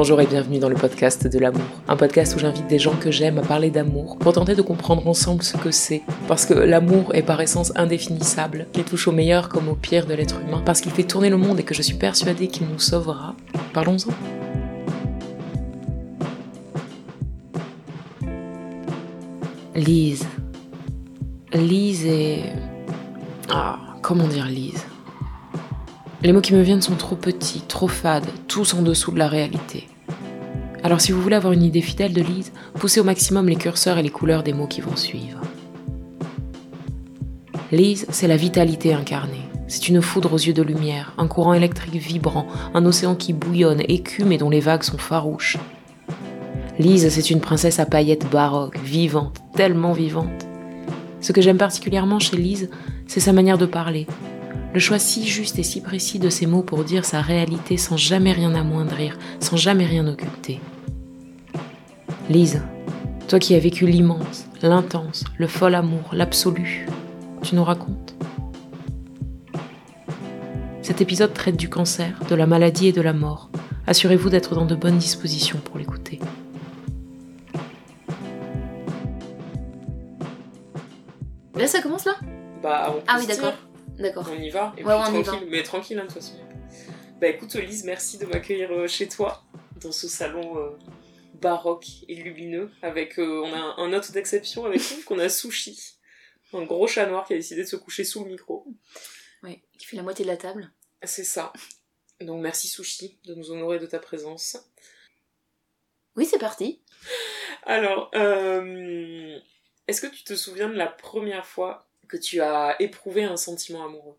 Bonjour et bienvenue dans le podcast de l'amour. Un podcast où j'invite des gens que j'aime à parler d'amour pour tenter de comprendre ensemble ce que c'est. Parce que l'amour est par essence indéfinissable, qu'il touche au meilleur comme au pire de l'être humain, parce qu'il fait tourner le monde et que je suis persuadée qu'il nous sauvera. Parlons-en. Lise. Lise est... Ah, comment dire Lise? Les mots qui me viennent sont trop petits, trop fades, tous en dessous de la réalité. Alors si vous voulez avoir une idée fidèle de Lise, poussez au maximum les curseurs et les couleurs des mots qui vont suivre. Lise, c'est la vitalité incarnée. C'est une foudre aux yeux de lumière, un courant électrique vibrant, un océan qui bouillonne, écume et dont les vagues sont farouches. Lise, c'est une princesse à paillettes baroques, vivante, tellement vivante. Ce que j'aime particulièrement chez Lise, c'est sa manière de parler. Le choix si juste et si précis de ses mots pour dire sa réalité sans jamais rien amoindrir, sans jamais rien occulter. Lise, toi qui as vécu l'immense, l'intense, le fol amour, l'absolu, tu nous racontes? Cet épisode traite du cancer, de la maladie et de la mort. Assurez-vous d'être dans de bonnes dispositions pour l'écouter. Là, ça commence là? Bah, on Ah oui, d'accord. D'accord. On y va et Ouais, puis on y tranquille, mais tranquille hein, de toute façon. Bah écoute Lise, merci de m'accueillir euh, chez toi, dans ce salon euh, baroque et lumineux, avec euh, on a un, hôte d'exception avec nous, qu'on a Sushi, un gros chat noir qui a décidé de se coucher sous le micro. Ouais, qui fait la moitié de la table. C'est ça. Donc merci Sushi de nous honorer de ta présence. Oui, c'est parti. Alors, est-ce que tu te souviens de la première fois que tu as éprouvé un sentiment amoureux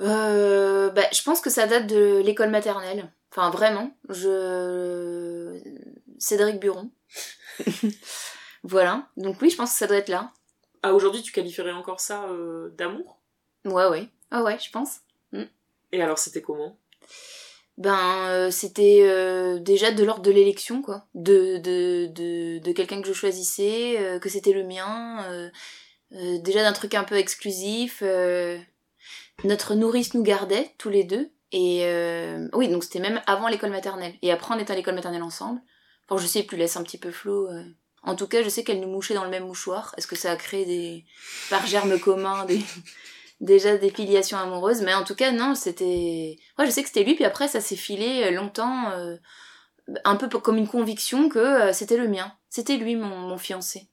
Euh, bah, je pense que ça date de l'école maternelle. Enfin, vraiment. Je. Cédric Buron. voilà. Donc, oui, je pense que ça doit être là. Ah aujourd'hui tu qualifierais encore ça euh, d'amour Ouais, ouais. Ah, ouais, je pense. Et alors c'était comment Ben, euh, c'était euh, déjà de l'ordre de l'élection, quoi. De, de, de, de quelqu'un que je choisissais, euh, que c'était le mien. Euh, euh, déjà d'un truc un peu exclusif. euh, notre nourrice nous gardait, tous les deux. Et euh, oui, donc c'était même avant l'école maternelle. Et après, on était à l'école maternelle ensemble. Enfin, je sais plus, laisse un petit peu flot. euh. En tout cas, je sais qu'elle nous mouchait dans le même mouchoir. Est-ce que ça a créé des, par germe commun, des, déjà des filiations amoureuses? Mais en tout cas, non, c'était. Ouais, je sais que c'était lui, puis après, ça s'est filé longtemps, euh, un peu comme une conviction que euh, c'était le mien. C'était lui, mon, mon fiancé.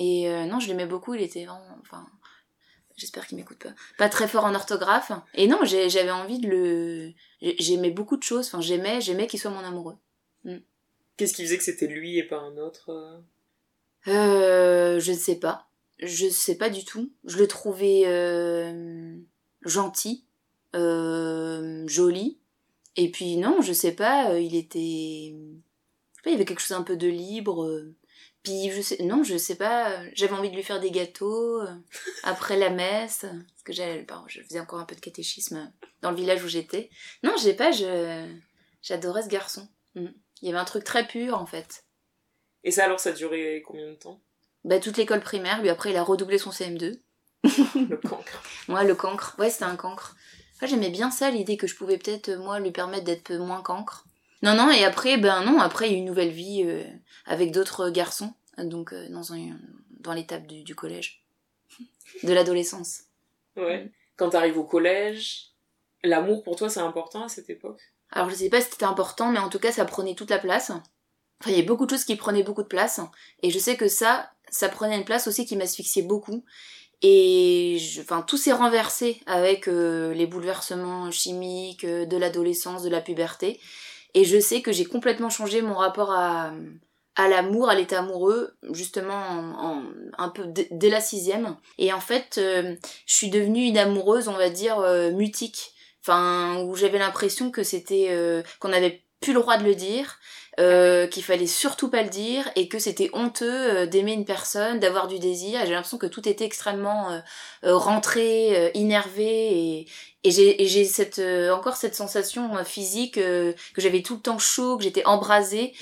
Et euh, non, je l'aimais beaucoup, il était vraiment. Enfin, j'espère qu'il m'écoute pas. Pas très fort en orthographe. Et non, j'avais envie de le. j'ai- J'aimais beaucoup de choses, enfin, j'aimais, j'aimais qu'il soit mon amoureux. Qu'est-ce qui faisait que c'était lui et pas un autre euh? Euh, je ne sais pas. Je sais pas du tout. Je le trouvais euh, gentil, joli. Et puis non, je sais pas, il était... Je sais pas, il y avait quelque chose un peu de libre. Euh. Puis je sais... Non, je sais pas, euh, j'avais envie de lui faire des gâteaux euh, après la messe. Parce que pardon, je faisais encore un peu de catéchisme dans le village où j'étais. Non, je sais pas, je... j'adorais ce garçon. Mm. Il y avait un truc très pur en fait. Et ça alors ça a duré combien de temps? Bah, toute l'école primaire, lui après il a redoublé son CM2. Le cancre. Moi, le cancre, ouais, c'était un cancre. J'aimais bien ça, l'idée que je pouvais peut-être, euh, moi, lui permettre d'être moins cancre. Non, non, et après, ben non, après, il y a une nouvelle vie euh, avec d'autres garçons, donc euh, dans, un, dans l'étape du, du collège, de l'adolescence. Ouais. Quand t'arrives au collège, l'amour pour toi c'est important à cette époque? Alors, je sais pas si c'était important, mais en tout cas, ça prenait toute la place. Enfin, il y a beaucoup de choses qui prenaient beaucoup de place, et je sais que ça, ça prenait une place aussi qui m'asphyxiait beaucoup. Et je- enfin, tout s'est renversé avec euh, les bouleversements chimiques de l'adolescence, de la puberté. Et je sais que j'ai complètement changé mon rapport à, l'amour, à l'état amoureux, justement en, un peu dès la sixième. Et en fait, euh, je suis devenue une amoureuse, on va dire, euh, mutique. Enfin, où j'avais l'impression que c'était euh, qu'on n'avait plus le droit de le dire, qu'il fallait surtout pas le dire et que c'était honteux d'aimer une personne, d'avoir du désir. J'ai l'impression que tout était extrêmement rentré, énervé et, et j'ai cette encore cette sensation physique que j'avais tout le temps chaud, que j'étais embrasée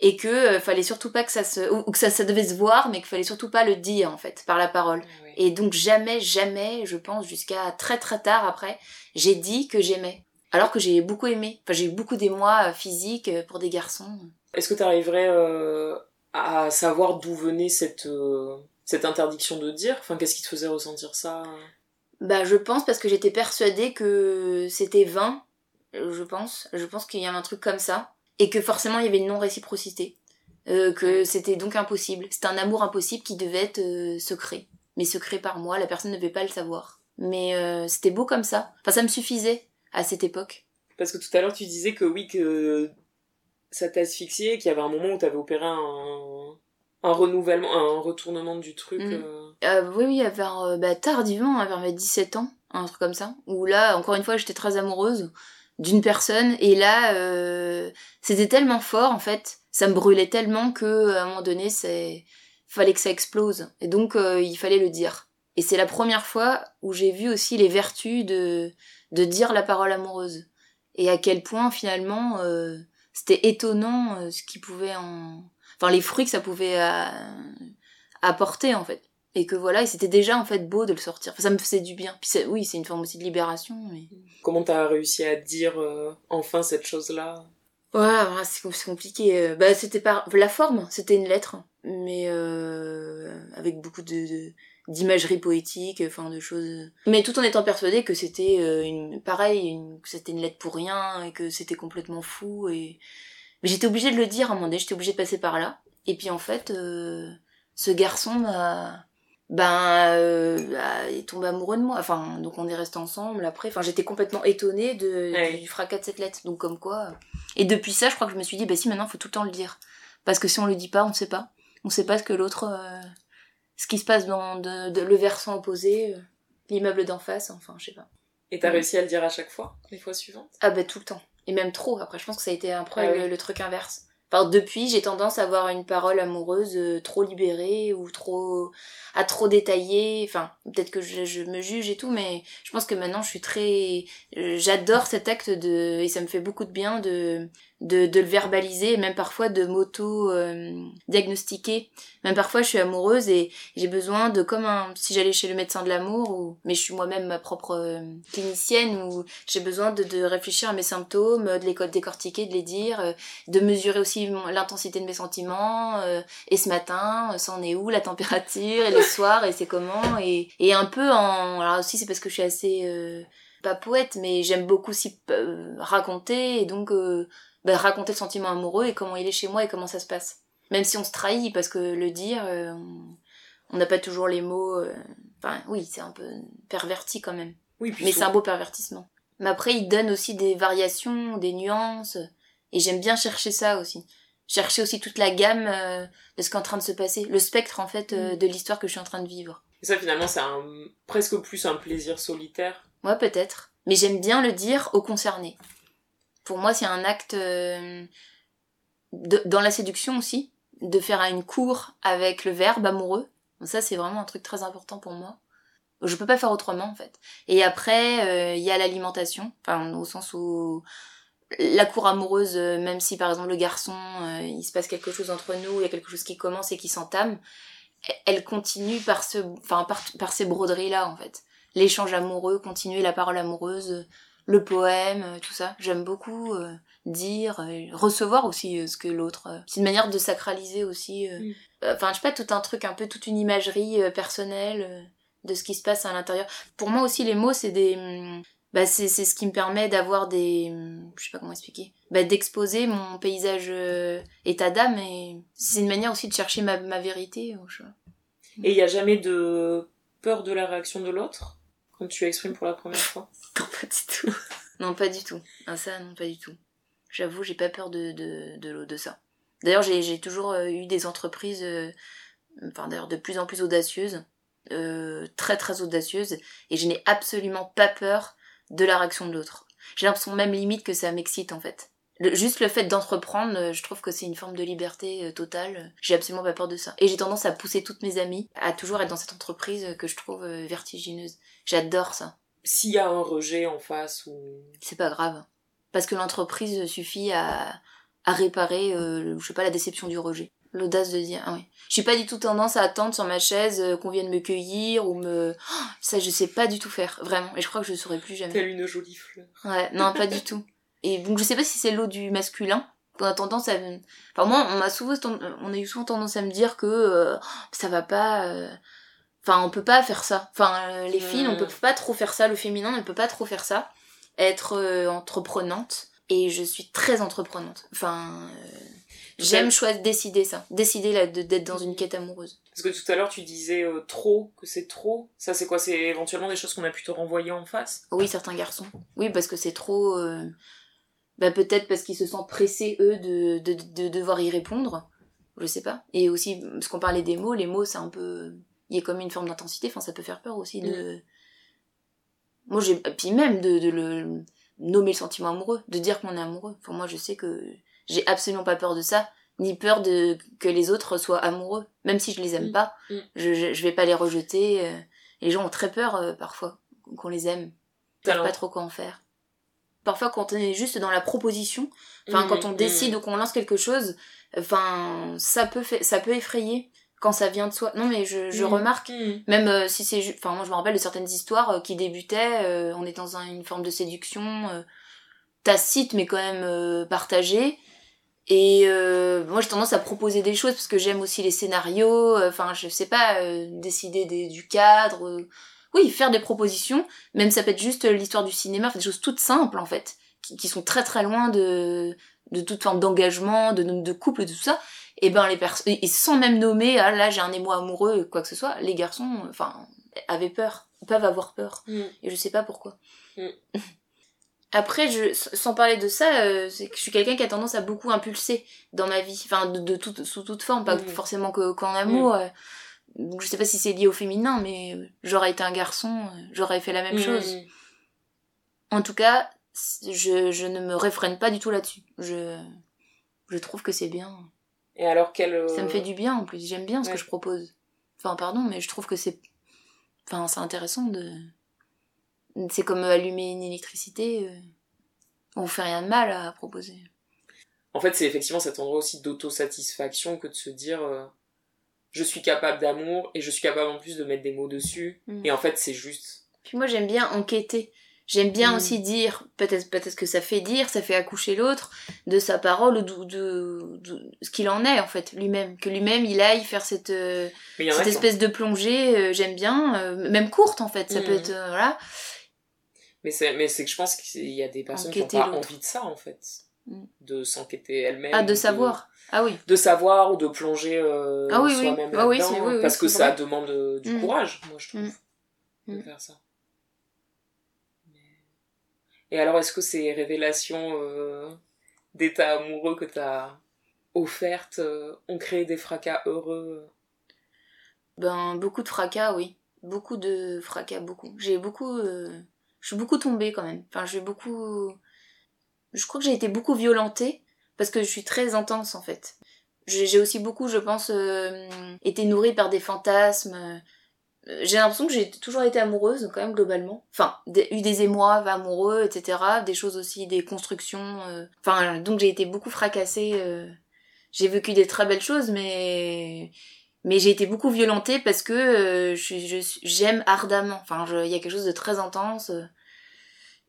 et que euh, fallait surtout pas que ça se ou, que ça, ça devait se voir mais qu'il fallait surtout pas le dire en fait par la parole. Et donc jamais jamais je pense jusqu'à très très tard après j'ai dit que j'aimais alors que j'ai beaucoup aimé. Enfin j'ai eu beaucoup d'émois euh, physiques euh, pour des garçons. Est-ce que tu arriverais à savoir d'où venait cette cette interdiction de dire? Enfin qu'est-ce qui te faisait ressentir ça? Bah je pense parce que j'étais persuadée que c'était vain je pense. Je pense qu'il y avait un truc comme ça. Et que forcément il y avait une non-réciprocité, euh, que c'était donc impossible. C'était un amour impossible qui devait être euh, secret, mais secret par moi, la personne ne devait pas le savoir. Mais euh, c'était beau comme ça. Enfin, ça me suffisait à cette époque. Parce que tout à l'heure tu disais que oui, que ça t'a asphyxié, qu'il y avait un moment où tu avais opéré un, un renouvellement, un retournement du truc. Mm. oui, oui, vers, bah, tardivement, vers mes 17 ans, un truc comme ça. Où là, encore une fois, j'étais très amoureuse d'une personne et là euh, c'était tellement fort en fait ça me brûlait tellement que à un moment donné c'est fallait que ça explose et donc euh, il fallait le dire et c'est la première fois où j'ai vu aussi les vertus de de dire la parole amoureuse et à quel point finalement euh, c'était étonnant ce qui pouvait en enfin les fruits que ça pouvait apporter en fait et que voilà, et c'était déjà en fait beau de le sortir. Enfin, ça me faisait du bien. Puis oui, c'est une forme aussi de libération. Mais... Comment t'as réussi à dire euh, enfin cette chose-là? Ouais, c'est compliqué. Euh, bah, c'était par la forme, c'était une lettre, mais euh, avec beaucoup de, d'imagerie poétique, enfin de choses. Mais tout en étant persuadée que c'était euh, une, pareil, une, que c'était une lettre pour rien et que c'était complètement fou. Et mais j'étais obligée de le dire à un moment donné. J'étais obligée de passer par là. Et puis en fait, ce garçon m'a ben euh, bah, il tombe amoureux de moi enfin donc on est resté ensemble après enfin j'étais complètement étonnée de du fracas de cette lettre donc comme quoi et depuis ça je crois que je me suis dit bah si maintenant faut tout le temps le dire parce que si on le dit pas on sait pas on sait pas ce que l'autre euh, ce qui se passe dans de, le versant opposé euh, l'immeuble d'en face enfin je sais pas. Et t'as réussi à le dire à chaque fois les fois suivantes? Ah bah tout le temps. Et même trop. Après je pense que ça a été un peu ah le truc inverse. Enfin, depuis, j'ai tendance à avoir une parole amoureuse euh, trop libérée ou trop à trop détailler. Enfin, peut-être que je, je, me juge et tout, mais je pense que maintenant, je suis très, j'adore cet acte de et ça me fait beaucoup de bien de de, de le verbaliser, même parfois de m'auto euh, diagnostiquer. Même parfois, je suis amoureuse et j'ai besoin de comme un si j'allais chez le médecin de l'amour ou mais je suis moi-même ma propre euh, clinicienne ou j'ai besoin de, de réfléchir à mes symptômes, de les décortiquer, de les dire, euh, de mesurer aussi l'intensité de mes sentiments et ce matin, c'en est où la température et le soir et c'est comment et et un peu en alors aussi c'est parce que je suis assez pas poète mais j'aime beaucoup aussi raconter et donc bah, raconter le sentiment amoureux et comment il est chez moi et comment ça se passe. Même si on se trahit, parce que le dire, euh, on n'a pas toujours les mots. Euh, enfin, oui, c'est un peu perverti quand même. Oui, Mais c'est un beau pervertissement. Mais après, il donne aussi des variations, des nuances. Et j'aime bien chercher ça aussi. Chercher aussi toute la gamme euh, de ce qui est en train de se passer. Le spectre, en fait, mm. de l'histoire que je suis en train de vivre. Et ça, finalement, c'est un, presque plus un plaisir solitaire. Ouais, peut-être. Mais j'aime bien le dire aux concernés pour moi, c'est un acte euh, dans la séduction aussi, de faire une cour avec le verbe amoureux. ça, c'est vraiment un truc très important pour moi. Je peux pas faire autrement, en fait. Et après, euh, il y a l'alimentation, enfin, au sens où la cour amoureuse, euh, même si par exemple le garçon, il se passe quelque chose entre nous, il y a quelque chose qui commence et qui s'entame, elle continue par, par ces broderies-là, en fait. L'échange amoureux, continuer la parole amoureuse, le poème, euh, tout ça. J'aime beaucoup euh, dire, recevoir aussi euh, ce que l'autre. c'est une manière de sacraliser aussi. Mm. Enfin, je sais pas, tout un truc, un peu toute une imagerie personnelle de ce qui se passe à l'intérieur. Pour moi aussi, les mots, c'est des. Mm, bah, c'est, ce qui me permet d'avoir des. Mm, je sais pas comment expliquer. Bah, d'exposer mon paysage état d'âme et c'est une manière aussi de chercher ma, ma vérité. Et il n'y a jamais de peur de la réaction de l'autre? Quand tu exprimes pour la première fois Non, pas du tout. non, pas du tout. Ah, ça, non, pas du tout. J'avoue, j'ai pas peur de, de, de, de ça. D'ailleurs, j'ai j'ai toujours euh, eu des entreprises, euh, enfin d'ailleurs de plus en plus audacieuses, euh, très très audacieuses, et je n'ai absolument pas peur de la réaction de l'autre. J'ai l'impression même limite que ça m'excite en fait. Le- juste le fait d'entreprendre, euh, je trouve que c'est une forme de liberté euh, totale. J'ai absolument pas peur de ça. Et j'ai tendance à pousser toutes mes amies à toujours être dans cette entreprise euh, que je trouve euh, vertigineuse. J'adore ça. S'il y a un rejet en face ou. C'est pas grave. Parce que l'entreprise suffit à, à réparer, euh, je sais pas, la déception du rejet. L'audace de dire, ah oui. Je suis pas du tout tendance à attendre sur ma chaise qu'on vienne me cueillir ou me... Oh, ça, je sais pas du tout faire, vraiment. Et je crois que je saurais plus jamais. Telle une jolie fleur. Ouais, non, pas du tout. Et donc, je sais pas si c'est l'eau du masculin. On a tendance à... Enfin, moi, on m'a souvent, on a eu souvent tendance à me dire que euh, ça va pas... euh, Enfin, on peut pas faire ça. Enfin, euh, les filles, on Mm. peut pas trop faire ça. Le féminin ne peut pas trop faire ça. Être euh, entreprenante. Et je suis très entreprenante. Enfin, j'aime choisir, décider ça. Décider d'être dans une quête amoureuse. Parce que tout à l'heure, tu disais euh, trop, que c'est trop. Ça, c'est quoi? C'est éventuellement des choses qu'on a pu te renvoyer en face? Oui, certains garçons. Oui, parce que c'est trop. euh, Bah, peut-être parce qu'ils se sentent pressés, eux, de, de, de devoir y répondre. Je sais pas. Et aussi, parce qu'on parlait des mots, les mots, c'est un peu. Il y a comme une forme d'intensité, enfin, ça peut faire peur aussi de. Moi, j'ai. Puis même de, de le nommer le sentiment amoureux, de dire qu'on est amoureux. Enfin, moi, je sais que j'ai absolument pas peur de ça, ni peur de que les autres soient amoureux. Même si je les aime Mm. pas, Mm. je, je, je vais pas les rejeter. euh. Les gens ont très peur, euh, parfois, qu'on les aime savent Alors, pas trop quoi en faire. Parfois, quand on est juste dans la proposition, enfin, quand on mm. décide ou qu'on lance quelque chose, enfin, ça peut, ça peut effrayer quand ça vient de soi. Non, mais je, je Mm. remarque, même euh, si c'est Enfin, moi, je me rappelle de certaines histoires euh, qui débutaient, euh, on est dans un- une forme de séduction euh, tacite, mais quand même partagée. Et moi, j'ai tendance à proposer des choses parce que j'aime aussi les scénarios. Enfin, je sais pas, décider des- du cadre. Oui, faire des propositions. Même ça peut être juste euh, l'histoire du cinéma, des choses toutes simples en fait, qui, qui sont très très loin de de toute forme d'engagement, de, de couple, de tout ça. Et ben les personnes, et sans même nommer, ah là j'ai un émoi amoureux, quoi que ce soit, les garçons, enfin, avaient peur, peuvent avoir peur. Mm. Et je sais pas pourquoi. Mm. Après, je, sans parler de ça, euh, c'est que je suis quelqu'un qui a tendance à beaucoup impulser dans ma vie, enfin de, de toute, sous toute forme, pas Mhm. forcément que- qu'en amour. euh. Donc, je sais pas si c'est lié au féminin, mais euh, j'aurais été un garçon, euh, j'aurais fait la même Mm. chose. En tout cas, je, je ne me réfrène pas du tout là-dessus. Je, je trouve que c'est bien. Et alors, quel. euh, Ça me fait du bien en plus, j'aime bien ce Ouais. que je propose. Enfin, pardon, mais je trouve que c'est. Enfin, c'est intéressant de. C'est comme allumer une électricité. On fait rien de mal à proposer. En fait, c'est effectivement cet endroit aussi d'autosatisfaction que de se dire je suis capable d'amour et je suis capable en plus de mettre des mots dessus. Mm. Et en fait, c'est juste. Puis moi, j'aime bien enquêter. J'aime bien Mm. aussi dire, peut-être peut-être que ça fait dire, ça fait accoucher l'autre de sa parole ou de, de- de ce qu'il en est en fait lui-même, que lui-même il aille faire cette euh, cette espèce de plongée. euh, j'aime bien, euh, même courte en fait. Ça Mm. peut être euh, voilà. Mais c'est, mais c'est que je pense qu'il y a des personnes qui n'ont pas envie de ça, en fait. Mm. De s'enquêter elles-mêmes. Ah, de savoir. Ah oui. De savoir ou de plonger euh, Ah oui, soi-même Ah oui, oui, oui, parce que ça vrai. demande euh, du Mm. courage, moi, je trouve, de Mm. faire ça. Et alors, est-ce que ces révélations euh, d'état amoureux que t'as offertes euh, ont créé des fracas heureux? Ben, beaucoup de fracas, oui. Beaucoup de fracas, beaucoup. J'ai beaucoup. euh, Je suis beaucoup tombée quand même. Enfin, j'ai beaucoup. Je crois que j'ai été beaucoup violentée parce que je suis très intense en fait. J'ai aussi beaucoup, je pense, euh, été nourrie par des fantasmes. Euh, J'ai l'impression que j'ai toujours été amoureuse quand même globalement. Enfin, eu des émois amoureux, etc. Des choses aussi, des constructions. euh. Enfin, donc j'ai été beaucoup fracassée. euh. J'ai vécu des très belles choses, mais mais j'ai été beaucoup violentée parce que euh, je j'aime ardemment. Enfin, il y a quelque chose de très intense.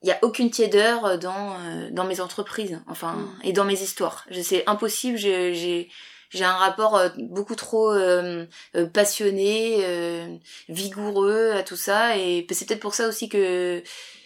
Euh. Il y a aucune tiédeur dans euh, dans mes entreprises, enfin, Mm. et dans mes histoires. Je- C'est impossible. j'ai- J'ai j'ai un rapport euh, beaucoup trop euh, euh, passionné, euh, vigoureux à tout ça, et c'est peut-être pour ça aussi que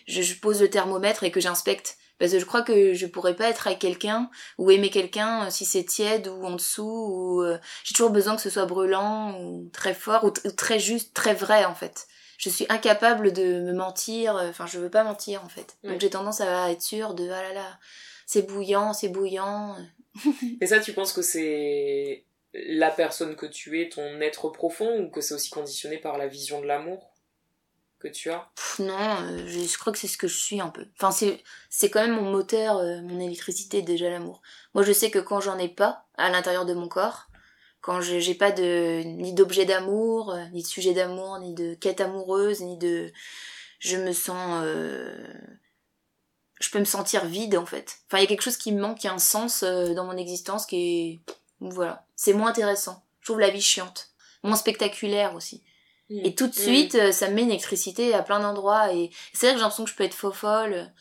je, je pose le thermomètre et que j'inspecte. Parce que je crois que je pourrais pas être avec quelqu'un ou aimer quelqu'un euh, si c'est tiède ou en dessous ou euh, j'ai toujours besoin que ce soit brûlant ou très fort ou très juste, très vrai en fait. Je suis incapable de me mentir, euh, enfin je veux pas mentir en fait. Ouais. Donc j'ai tendance à être sûre de ah là là, c'est bouillant, c'est bouillant. Et ça, tu penses que c'est la personne que tu es, ton être profond, ou que c'est aussi conditionné par la vision de l'amour que tu as? Pff, Non, euh, je, je crois que c'est ce que je suis un peu. Enfin, c'est, c'est quand même mon moteur, euh, mon électricité, déjà l'amour. Moi, je sais que quand j'en ai pas à l'intérieur de mon corps, quand je, j'ai pas de ni d'objet d'amour, euh, ni de sujet d'amour, ni de quête amoureuse, ni de, je me sens, euh, je peux me sentir vide en fait. Enfin, il y a quelque chose qui me manque, il y a un sens euh, dans mon existence qui est, voilà, c'est moins intéressant. Je trouve la vie chiante, moins spectaculaire aussi. Et tout de suite, euh, ça me met une électricité à plein d'endroits. Et c'est vrai que j'ai l'impression que je peux être faux folle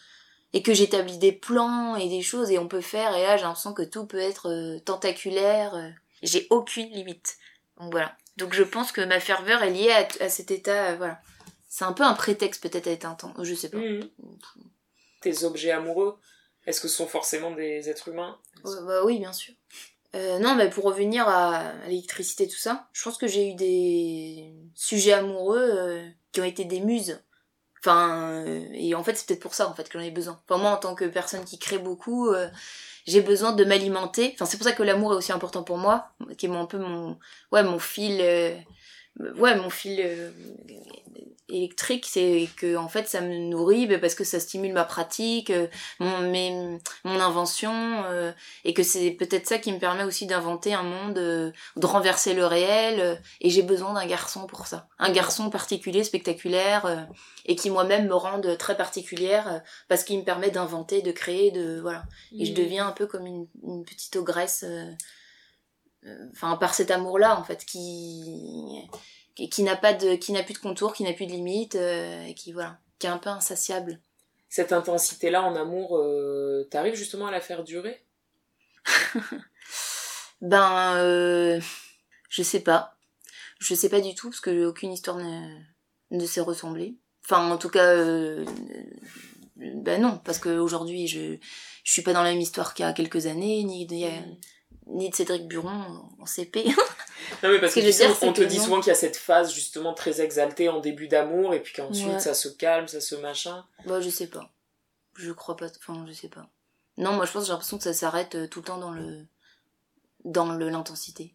et que j'établis des plans et des choses et on peut faire. Et là, j'ai l'impression que tout peut être euh, tentaculaire. J'ai aucune limite. Donc voilà. Donc je pense que ma ferveur est liée à, à cet état. euh, voilà. C'est un peu un prétexte peut-être à être intense. Je sais pas. Mhm. Tes objets amoureux, est-ce que ce sont forcément des êtres humains? Ouais, bah oui, bien sûr. Euh, non, mais pour revenir à, à l'électricité, tout ça, je pense que j'ai eu des sujets amoureux euh, qui ont été des muses. Enfin, et en fait, c'est peut-être pour ça en fait que j'en ai besoin. Enfin, moi, en tant que personne qui crée beaucoup, j'ai besoin de m'alimenter. Enfin, c'est pour ça que l'amour est aussi important pour moi, qui est un peu mon, ouais, mon fil, euh, ouais, mon fil euh, électrique, c'est que en fait, ça me nourrit bah, parce que ça stimule ma pratique, euh, mon, mes, mon invention, euh, et que c'est peut-être ça qui me permet aussi d'inventer un monde, de renverser le réel, et j'ai besoin d'un garçon pour ça. Un garçon particulier, spectaculaire, et qui moi-même me rende très particulière, parce qu'il me permet d'inventer, de créer, de... voilà. Et je Mhm. deviens un peu comme une, une petite ogresse, enfin par cet amour-là en fait, qui qui, qui n'a pas de, qui n'a plus de contour, qui n'a plus de limite, euh, et qui voilà, qui est un peu insatiable. Cette intensité-là en amour, euh, t'arrives justement à la faire durer? Ben, euh, je sais pas. Je sais pas du tout, parce que aucune histoire ne, ne s'est ressemblée. Enfin, en tout cas, ben non, parce qu'aujourd'hui, je, je suis pas dans la même histoire qu'il y a quelques années, ni de, ni de Cédric Buron en CP. Non mais parce Ce que, que tu je veux sais, dire, c'est on te que dit non. souvent qu'il y a cette phase justement très exaltée en début d'amour et puis qu'ensuite Ouais. ça se calme, ça se machin. bah, je sais pas. Je crois pas, enfin, je sais pas. Non, moi, je pense que j'ai l'impression que ça s'arrête euh, tout le temps dans le, dans le, l'intensité.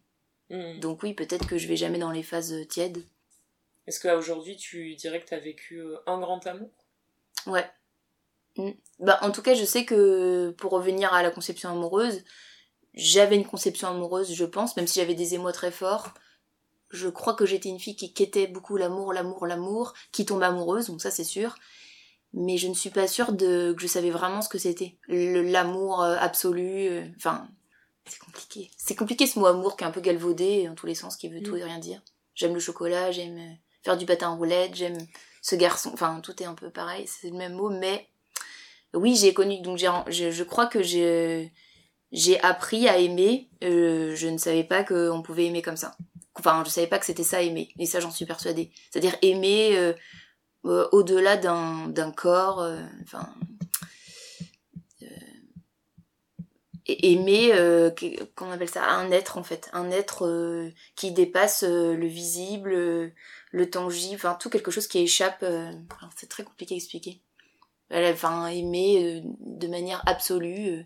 Mhm. Donc oui, peut-être que je vais jamais dans les phases euh, tièdes. Est-ce qu'aujourd'hui tu dirais que t'as vécu euh, un grand amour? Ouais. Mm. Bah, en tout cas, je sais que pour revenir à la conception amoureuse, j'avais une conception amoureuse, je pense, même si j'avais des émois très forts. Je crois que j'étais une fille qui quêtait beaucoup l'amour, l'amour, l'amour, qui tombe amoureuse, donc ça c'est sûr. Mais je ne suis pas sûre de que je savais vraiment ce que c'était. L'amour euh, absolu, euh, enfin, c'est compliqué. C'est compliqué ce mot amour qui est un peu galvaudé dans tous les sens, qui veut tout et rien dire. J'aime le chocolat, j'aime euh, faire du patin en roulette, j'aime ce garçon, enfin tout est un peu pareil, c'est le même mot, mais oui j'ai connu, donc je, je crois que j'ai, j'ai appris à aimer, euh, je ne savais pas qu'on pouvait aimer comme ça. Enfin, je savais pas que c'était ça aimer, et ça j'en suis persuadée. C'est-à-dire aimer euh, euh, au-delà d'un, corps, euh, enfin... euh, aimer, qu'on appelle ça, un être en fait, un être qui dépasse le visible, le tangible, enfin tout quelque chose qui échappe. c'est très compliqué à expliquer. Enfin, aimer de manière absolue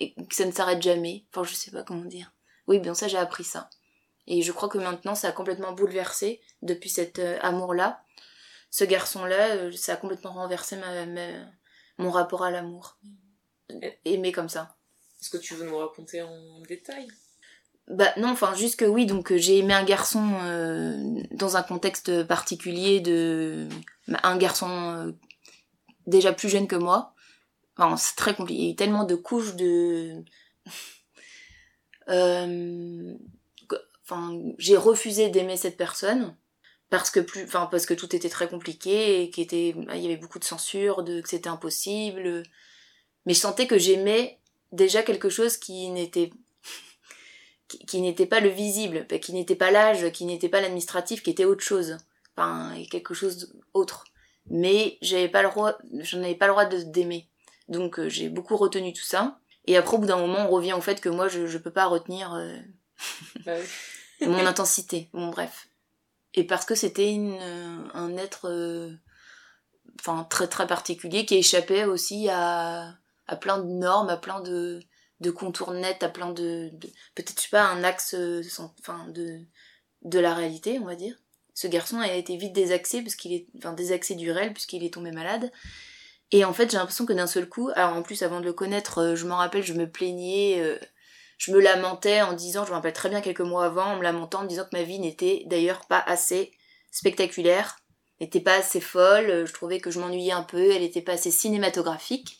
et que ça ne s'arrête jamais. Enfin, je sais pas comment dire. Oui, bien ça j'ai appris ça. Et je crois que maintenant ça a complètement bouleversé depuis cet euh, amour-là. Ce garçon-là, euh, ça a complètement renversé ma, ma- mon rapport à l'amour. Aimer comme ça. Est-ce que tu veux nous raconter en détail? Bah non, enfin juste que oui, donc euh, j'ai aimé un garçon euh, dans un contexte particulier de un garçon déjà plus jeune que moi. Enfin, c'est très compliqué. Il y a eu tellement de couches de Euh, enfin j'ai refusé d'aimer cette personne parce que plus enfin parce que tout était très compliqué et qu'il était il y avait beaucoup de censure de que c'était impossible mais je sentais que j'aimais déjà quelque chose qui n'était qui, n'était pas le visible, qui n'était pas l'âge, qui n'était pas l'administratif, qui était autre chose. Enfin, quelque chose d'autre. Mais j'avais pas le droit, j'en avais pas le droit de d'aimer. Donc euh, j'ai beaucoup retenu tout ça. Et après, au bout d'un moment, on revient au fait que moi, je, je peux pas retenir euh, Bah mon intensité. Bon, bref. Et parce que c'était euh, un être, enfin, très très particulier qui échappait aussi à, à plein de normes, à plein de, de contours nets, à plein de, de- peut-être je sais pas un axe, sans- enfin de de la réalité, on va dire. Ce garçon a été vite désaxé parce qu'il est, enfin désaxé du réel puisqu'il est tombé malade. Et en fait, j'ai l'impression que d'un seul coup, alors en plus avant de le connaître, euh, je m'en rappelle, je me plaignais, euh, je me lamentais en disant, je me rappelle très bien quelques mois avant, en me lamentant, en me disant que ma vie n'était d'ailleurs pas assez spectaculaire, n'était pas assez folle, euh, je trouvais que je m'ennuyais un peu, elle n'était pas assez cinématographique,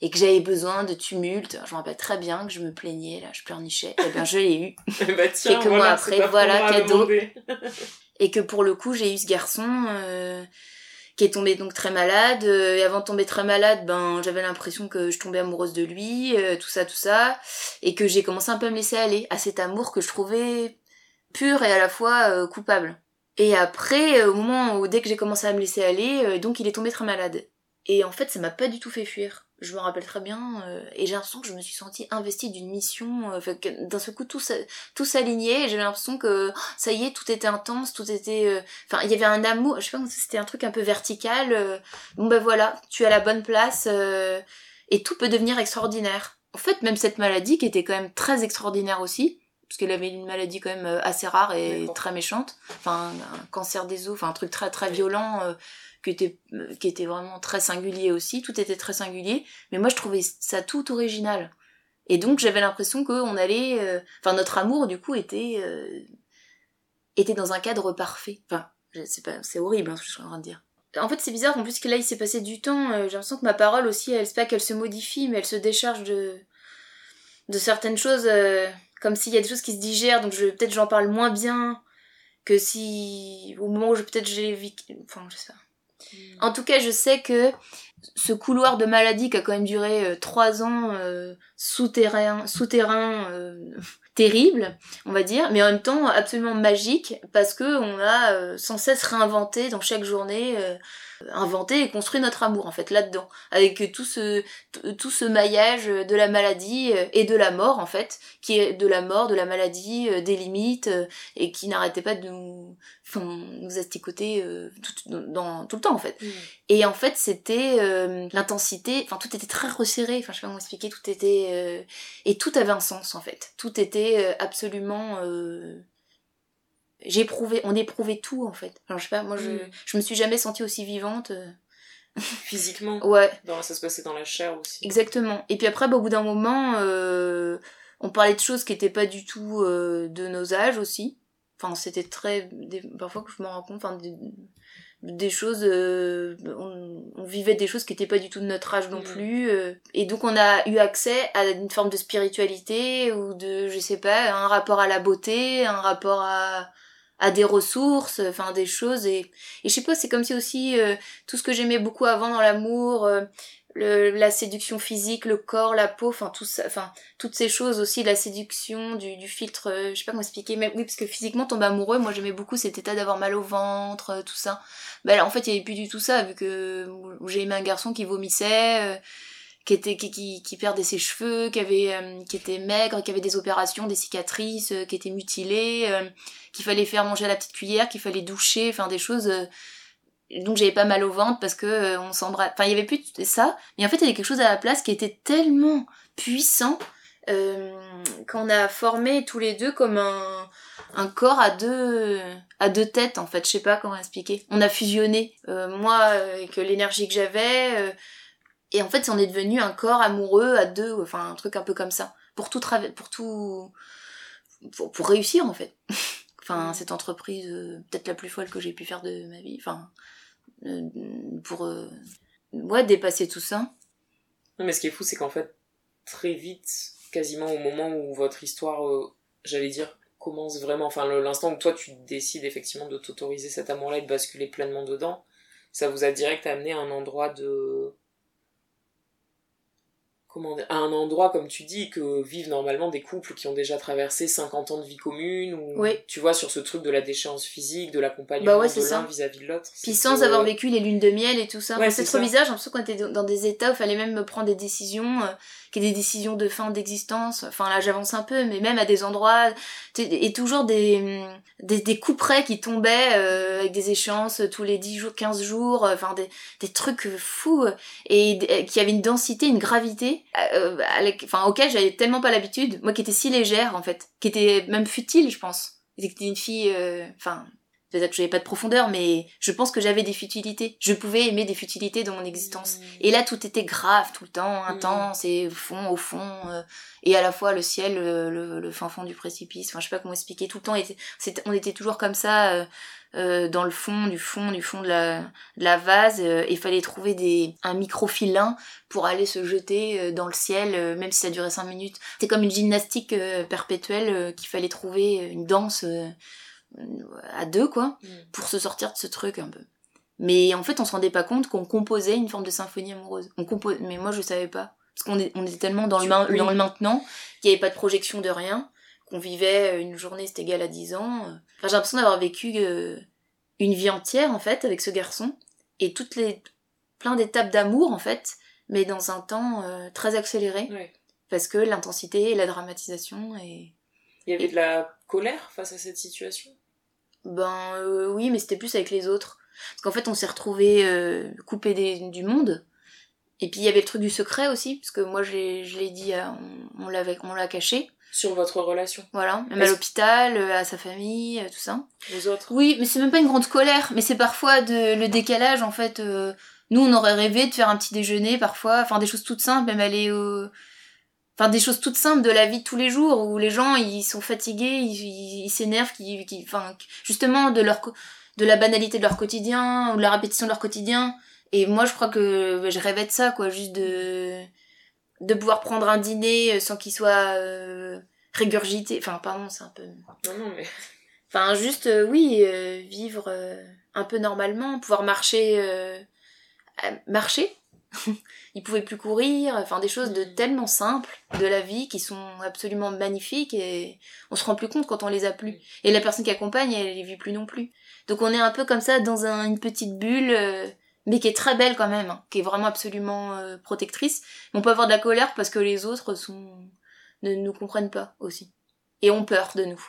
et que j'avais besoin de tumulte. Je me rappelle très bien que je me plaignais, là, je pleurnichais. Eh bien, je l'ai eu. bah tiens, Quelques mois après, voilà, cadeau. Et que pour le coup, j'ai eu ce garçon euh, qui est tombé donc très malade. euh, et avant de tomber très malade, ben j'avais l'impression que je tombais amoureuse de lui, euh, tout ça, tout ça. Et que j'ai commencé un peu à me laisser aller à cet amour que je trouvais pur et à la fois euh, coupable. Et après, au moment où dès que j'ai commencé à me laisser aller, donc il est tombé très malade. Et en fait, ça m'a pas du tout fait fuir. Je me rappelle très bien, euh, et j'ai l'impression que je me suis sentie investie d'une mission, euh, d'un seul coup tout, tout s'alignait, et j'ai l'impression que oh, ça y est, tout était intense, tout était... euh, Enfin, il y avait un amour, je sais pas c'était un truc un peu vertical. euh, bon ben voilà, tu es à la bonne place, euh, et tout peut devenir extraordinaire. En fait, même cette maladie qui était quand même très extraordinaire aussi, parce qu'elle avait une maladie quand même assez rare et très méchante, enfin un cancer des os, enfin un truc très très violent euh, qui était euh, qui était vraiment très singulier aussi, tout était très singulier, mais moi je trouvais ça tout original. Et donc j'avais l'impression que on allait euh, enfin notre amour du coup était euh, était dans un cadre parfait. Enfin, c'est horrible hein, ce que je suis en train de dire. En fait, c'est bizarre en plus que là il s'est passé du temps, j'ai l'impression que ma parole aussi, elle c'est pas qu'elle se modifie, mais elle se décharge de de certaines choses comme s'il y a des choses qui se digèrent donc peut-être j'en parle moins bien que si au moment où peut-être j'ai vécu enfin je sais pas en tout cas je sais que ce couloir de maladie qui a quand même duré euh, trois ans euh, souterrain souterrain euh, terrible on va dire mais en même temps absolument magique parce que on a sans cesse réinventé dans chaque journée inventé et construit notre amour en fait là-dedans. Avec tout ce tout ce maillage de la maladie euh, et de la mort en fait qui est de la mort de la maladie euh, des limites euh, et qui n'arrêtait pas de nous enfin, nous asticoter euh, tout, dans, tout le temps en fait. Et en fait c'était euh, l'intensité enfin tout était très resserré enfin je sais pas comment expliquer tout était euh, et tout avait un sens en fait. Tout était euh, absolument j'ai éprouvé on éprouvait tout en fait alors je sais pas moi je, Mm. je me suis jamais sentie aussi vivante euh. Physiquement, ouais dans, ça se passait dans la chair aussi. Exactement. Et puis après, bah, au bout d'un moment, euh, on parlait de choses qui étaient pas du tout euh, de nos âges aussi. Enfin, c'était très... des- parfois que je me rends compte, enfin, des, des choses... euh, on, on vivait des choses qui étaient pas du tout de notre âge non Mhm. plus. euh, et donc, on a eu accès à une forme de spiritualité ou de, je sais pas, un rapport à la beauté, un rapport à à des ressources, enfin des choses et, je sais pas c'est comme si aussi euh, tout ce que j'aimais beaucoup avant dans l'amour euh, la séduction physique, le corps, la peau, enfin tout toutes ces choses aussi, la séduction, du, du filtre, euh, je sais pas comment expliquer, mais oui parce que physiquement tomber amoureux, moi j'aimais beaucoup cet état d'avoir mal au ventre, tout ça. Ben en fait il y avait plus du tout ça vu que j'ai aimé un garçon qui vomissait, qui perdait ses cheveux, qui avait euh, qui était maigre, qui avait des opérations, des cicatrices, euh, qui était mutilé, euh, qu'il fallait faire manger à la petite cuillère, qu'il fallait doucher, enfin des choses. euh, donc j'avais pas mal au ventre parce que on s'embrasse. Enfin il y avait plus de ça, mais en fait il y avait quelque chose à la place qui était tellement puissant qu'on a formé tous les deux comme un un corps à deux à deux têtes en fait. Je sais pas comment expliquer. On a fusionné moi avec l'énergie que j'avais. Et en fait, on est devenu un corps amoureux à deux, enfin un truc un peu comme ça, pour tout travailler, pour tout, pour, pour réussir en fait. enfin, cette entreprise euh, peut-être la plus folle que j'ai pu faire de ma vie, enfin euh, pour euh, ouais dépasser tout ça. Non, mais ce qui est fou, c'est qu'en fait, très vite, quasiment au moment où votre histoire, j'allais dire, commence vraiment, enfin l'instant où toi tu décides effectivement de t'autoriser cet amour-là et de basculer pleinement dedans, ça vous a direct amené à un endroit de... Comment À un endroit, comme tu dis, que vivent normalement des couples qui ont déjà traversé 50 ans de vie commune, ou Oui. tu vois, sur ce truc de la déchéance physique, de l'accompagnement Bah ouais, de l'un vis-à-vis de l'autre. Puis sans avoir vécu les lunes de miel et tout ça. Ouais, Enfin, c'est trop ça. bizarre, j'ai l'impression qu'on était dans des états où il fallait même me prendre des décisions, euh, qui étaient des décisions de fin d'existence. Enfin là j'avance un peu, mais même à des endroits, et toujours des, des, des coups près qui tombaient euh, avec des échéances tous les 10 jours, 15 jours, euh, enfin des, des trucs fous, euh, et euh, qui avaient une densité, une gravité euh, enfin auquel j'avais tellement pas l'habitude, moi qui étais si légère en fait, qui était même futile, je pense. C'était une fille, enfin peut-être que j'avais pas de profondeur, mais je pense que j'avais des futilités. Je pouvais aimer des futilités dans mon existence. Mmh. Et là, tout était grave tout le temps, mmh. intense et au fond, au fond, euh, et à la fois le ciel, le, le, fin fond du précipice. Enfin, je sais pas comment expliquer. Tout le temps, on était toujours comme ça. Euh, euh, dans le fond, du fond, du fond de la, de la vase, il fallait trouver des, un microfilin pour aller se jeter dans le ciel, même si ça durait cinq minutes. C'était comme une gymnastique perpétuelle qu'il fallait trouver, une danse à deux, quoi, mm. pour se sortir de ce truc un peu. Mais en fait, on se rendait pas compte qu'on composait une forme de symphonie amoureuse. On compose... Mais moi, je savais pas. Parce qu'on on était tellement dans le, dans le maintenant qu'il n'y avait pas de projection de rien, qu'on vivait euh, une journée, c'était égal à 10 ans. Enfin, j'ai l'impression d'avoir vécu euh, une vie entière, en fait, avec ce garçon. Et toutes les... plein d'étapes d'amour, en fait, mais dans un temps euh, très accéléré. Parce que l'intensité et la dramatisation et... Il y avait de la colère face à cette situation? Ben euh, oui, mais c'était plus avec les autres. Parce qu'en fait, on s'est retrouvés euh, coupés du monde. Et puis il y avait le truc du secret aussi, parce que moi je l'ai dit, on, l'avait, on l'a caché. Sur votre relation. Voilà, même à l'hôpital, euh, à sa famille, tout ça. Aux autres. Oui, mais c'est même pas une grande colère, mais c'est parfois de, le décalage en fait. nous, on aurait rêvé de faire un petit déjeuner parfois, enfin des choses toutes simples, même aller au enfin des choses toutes simples de la vie de tous les jours où les gens ils sont fatigués ils s'énervent qui, qui enfin justement de leur de la banalité de leur quotidien ou de la répétition de leur quotidien. Et moi je crois que je rêvais de ça quoi juste de de pouvoir prendre un dîner sans qu'il soit euh, régurgité. Enfin pardon c'est un peu non non mais enfin juste euh, oui euh, vivre euh, un peu normalement pouvoir marcher marcher il pouvait plus courir, enfin des choses de mm. tellement simples de la vie qui sont absolument magnifiques et on se rend plus compte quand on les a plus. Et la personne qui accompagne, elle les vit plus non plus. Donc on est un peu comme ça dans une petite bulle, euh, mais qui est très belle quand même, hein, qui est vraiment absolument euh, protectrice. on peut avoir de la colère parce que les autres sont ne nous comprennent pas aussi et ont peur de nous.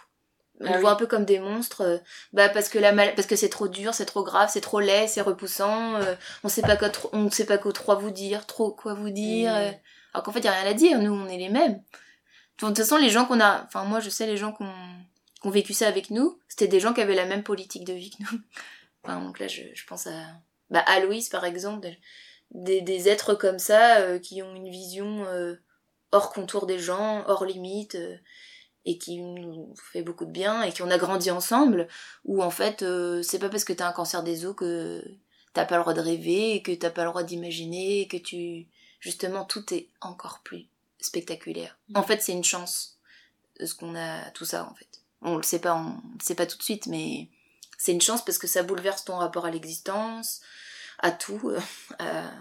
On ah voit un peu comme des monstres, euh, bah parce que la mal... parce que c'est trop dur, c'est trop grave, c'est trop laid, c'est repoussant. Euh, on sait pas quoi, on sait pas quoi trop vous dire, trop quoi vous dire. Euh. alors qu'en fait y a rien à dire, nous on est les mêmes. De toute façon les gens qu'on a, enfin moi je sais les gens qu'on ont vécu ça avec nous, c'était des gens qui avaient la même politique de vie que nous. enfin donc là je, je pense à bah à Louise par exemple, des, des êtres comme ça qui ont une vision hors contour des gens, hors limite et qui nous fait beaucoup de bien et qui on a grandi ensemble où en fait euh, c'est pas parce que t'as un cancer des os que t'as pas le droit de rêver que t'as pas le droit d'imaginer que tu justement tout est encore plus spectaculaire mm. en fait c'est une chance ce qu'on a tout ça en fait on le sait pas on le sait pas tout de suite mais c'est une chance parce que ça bouleverse ton rapport à l'existence à tout à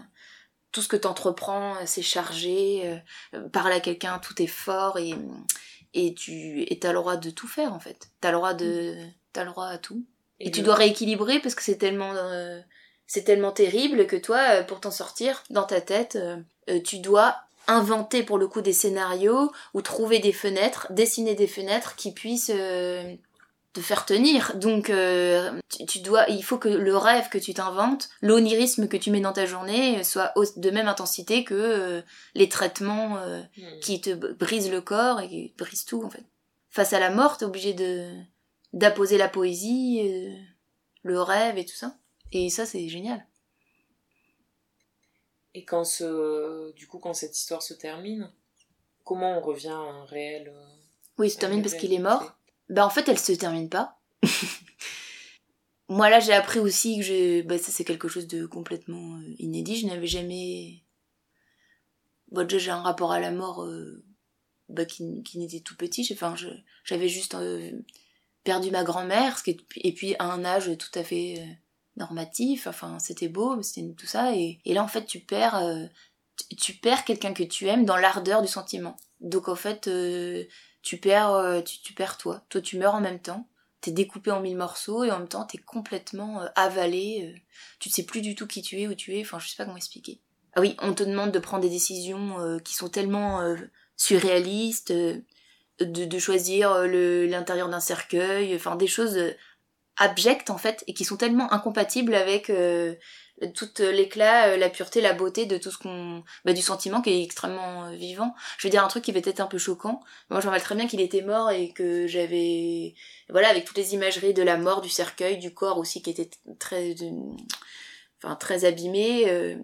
tout ce que t'entreprends c'est chargé euh, parler à quelqu'un tout est fort et et tu et t'as le droit de tout faire en fait t'as le droit de mm. t'as le droit à tout et, tu dois rééquilibrer parce que c'est tellement euh, c'est tellement terrible que toi euh, pour t'en sortir dans ta tête euh, tu dois inventer pour le coup des scénarios ou trouver des fenêtres dessiner des fenêtres qui puissent te faire tenir. Donc, euh, tu, dois, il faut que le rêve que tu t'inventes, l'onirisme que tu mets dans ta journée, soit de même intensité que euh, les traitements euh, hmm. qui te brisent le corps et qui brisent tout en fait. Face à la mort, t'es obligé de d'apposer la poésie, le rêve et tout ça. Et ça, c'est génial. Et quand ce, du coup, quand cette histoire se termine, comment on revient à un réel Oui, il se termine parce qu'il est mort. Bah en fait elle se termine pas. Moi là j'ai appris aussi que je... Bah ça c'est quelque chose de complètement euh, inédit. Je n'avais jamais... Bon déjà j'ai un rapport à la mort euh, bah, qui, qui n'était tout petit. Enfin j'avais juste euh, perdu ma grand-mère et puis à un âge tout à fait normatif. Enfin c'était beau, c'était tout ça. Et, et, là en fait tu perds... tu perds quelqu'un que tu aimes dans l'ardeur du sentiment. Donc en fait, tu perds, euh, tu, perds toi. Toi, tu meurs en même temps. T'es découpé en mille morceaux et en même temps, t'es complètement euh, avalé. Euh. tu ne sais plus du tout qui tu es, où tu es. Enfin, je sais pas comment expliquer. Ah oui, on te demande de prendre des décisions qui sont tellement surréalistes, de, de, choisir l'intérieur d'un cercueil, enfin des choses abjectes en fait, et qui sont tellement incompatibles avec tout l'éclat, la pureté, la beauté de tout ce qu'on, bah, du sentiment qui est extrêmement vivant. Je veux dire un truc qui va être un peu choquant. Moi, je me rappelle très bien qu'il était mort et que j'avais, voilà, avec toutes les imageries de la mort, du cercueil, du corps aussi qui était très, enfin très abîmé euh,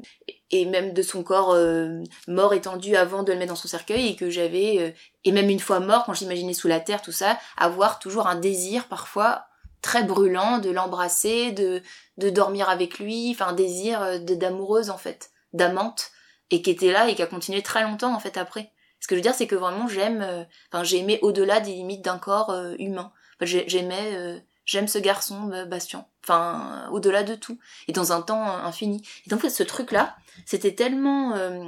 et même de son corps euh, mort étendu avant de le mettre dans son cercueil et que j'avais euh, et même une fois mort quand j'imaginais sous la terre tout ça avoir toujours un désir parfois très brûlant de l'embrasser de de dormir avec lui enfin un désir de d'amoureuse en fait d'amante et qui était là et qui a continué très longtemps en fait après ce que je veux dire c'est que vraiment j'aime enfin j'ai aimé au-delà des limites d'un corps humain j'aimais j'aime ce garçon, Bastien. Enfin, au-delà de tout. Et dans un temps infini. Et donc, ce truc-là, c'était tellement euh,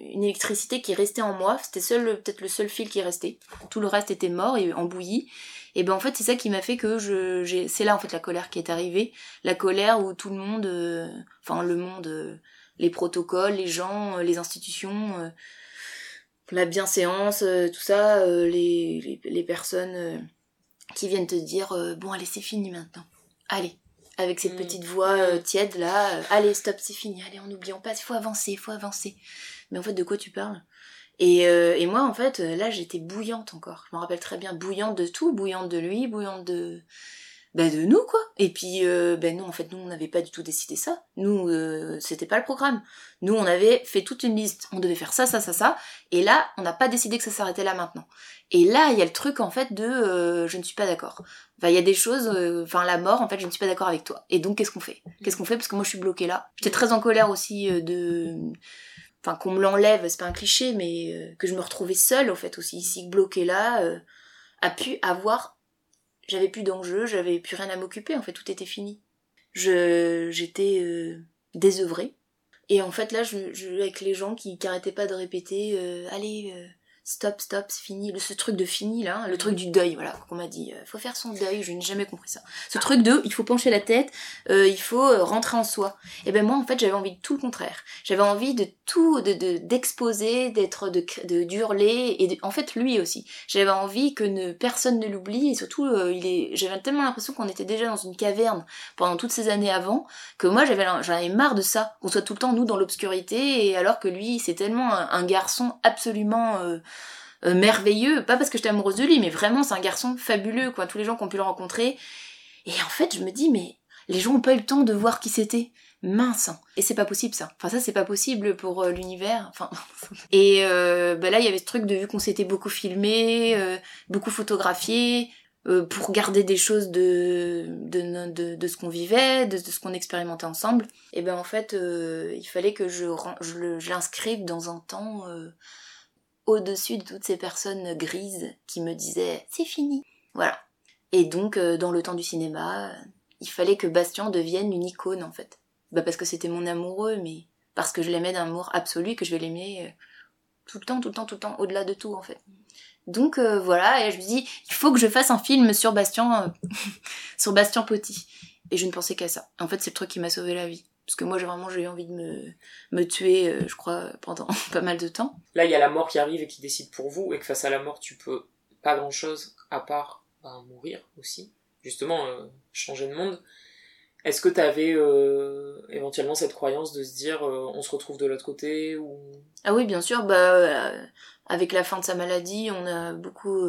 une électricité qui restait en moi. C'était peut-être le seul fil qui restait. Tout le reste était mort et embouilli. Et ben en fait, c'est ça qui m'a fait que je, j'ai, c'est là en fait la colère qui est arrivée. La colère où tout le monde, euh, enfin le monde, euh, les protocoles, les gens, les institutions, la bienséance, tout ça, les, les, les personnes qui viennent te dire euh, bon allez c'est fini maintenant. Allez, avec cette mm. petite voix euh, tiède là, euh, allez stop c'est fini, allez on n'oublions pas, il faut avancer, il faut avancer. Mais en fait de quoi tu parles? Et, et moi en fait là j'étais bouillante encore. Je me rappelle très bien bouillante de tout, bouillante de lui, bouillante de ben de nous quoi. Et puis euh, ben non en fait nous on n'avait pas du tout décidé ça. Nous euh, c'était pas le programme. Nous on avait fait toute une liste. On devait faire ça ça ça ça. Et là on n'a pas décidé que ça s'arrêtait là maintenant. Et là il y a le truc en fait de euh, je ne suis pas d'accord. Enfin il y a des choses. Enfin la mort en fait je ne suis pas d'accord avec toi. Et donc qu'est-ce qu'on fait? Qu'est-ce qu'on fait? Parce que moi je suis bloquée là. J'étais très en colère aussi de enfin qu'on me l'enlève, c'est pas un cliché, mais que je me retrouvais seule au fait aussi ici, bloquée là, a pu avoir j'avais plus d'enjeux, j'avais plus rien à m'occuper, en fait, tout était fini. Je, j'étais euh, désœuvrée. Et en fait, là, je, je, avec les gens qui, qui arrêtaient pas de répéter, euh, allez, euh, stop, stop, c'est fini. Ce truc de fini là, le truc du deuil, voilà, qu'on m'a dit, euh, faut faire son deuil, je n'ai jamais compris ça. Ce truc de, il faut pencher la tête, euh, il faut euh, rentrer en soi. Et ben moi en fait j'avais envie de tout le contraire. J'avais envie de tout, de d'exposer, d'être, de, de d'hurler et en fait lui aussi. J'avais envie que ne, personne ne l'oublie et surtout il est, j'avais tellement l'impression qu'on était déjà dans une caverne pendant toutes ces années avant que moi j'avais, j'en avais marre de ça, qu'on soit tout le temps nous dans l'obscurité et alors que lui c'est tellement un, garçon absolument euh, merveilleux, pas parce que j'étais amoureuse de lui, mais vraiment c'est un garçon fabuleux, quoi, tous les gens qui ont pu le rencontrer. Et en fait, je me dis, mais les gens ont pas eu le temps de voir qui c'était. Mince. Et c'est pas possible ça. Enfin ça c'est pas possible pour euh, l'univers. Enfin et euh, bah là il y avait ce truc de vu qu'on s'était beaucoup filmé, beaucoup photographié pour garder des choses de de, de, ce qu'on vivait, de, de ce qu'on expérimentait ensemble. Et ben en fait il fallait que je je l'inscrive dans un temps au-dessus de toutes ces personnes grises qui me disaient c'est fini. Voilà. Et donc, euh, dans le temps du cinéma, il fallait que Bastien devienne une icône en fait. Bah parce que c'était mon amoureux, mais parce que je l'aimais d'amour absolu, que je vais l'aimer euh, tout le temps, tout le temps, tout le temps, au-delà de tout en fait. Donc euh, voilà, et je me dis, il faut que je fasse un film sur Bastien, sur Bastien Poty. Et je ne pensais qu'à ça. En fait, c'est le truc qui m'a sauvé la vie. Parce que moi, j'ai vraiment j'ai eu envie de me, me tuer, euh, je crois, pendant pas mal de temps. Là, il y a la mort qui arrive et qui décide pour vous, et que face à la mort, tu peux pas grand chose à part bah, mourir aussi. Justement, euh, changer de monde. Est-ce que tu avais euh, éventuellement cette croyance de se dire on se retrouve de l'autre côté ou? Ah oui, bien sûr. Bah, avec la fin de sa maladie, on a beaucoup.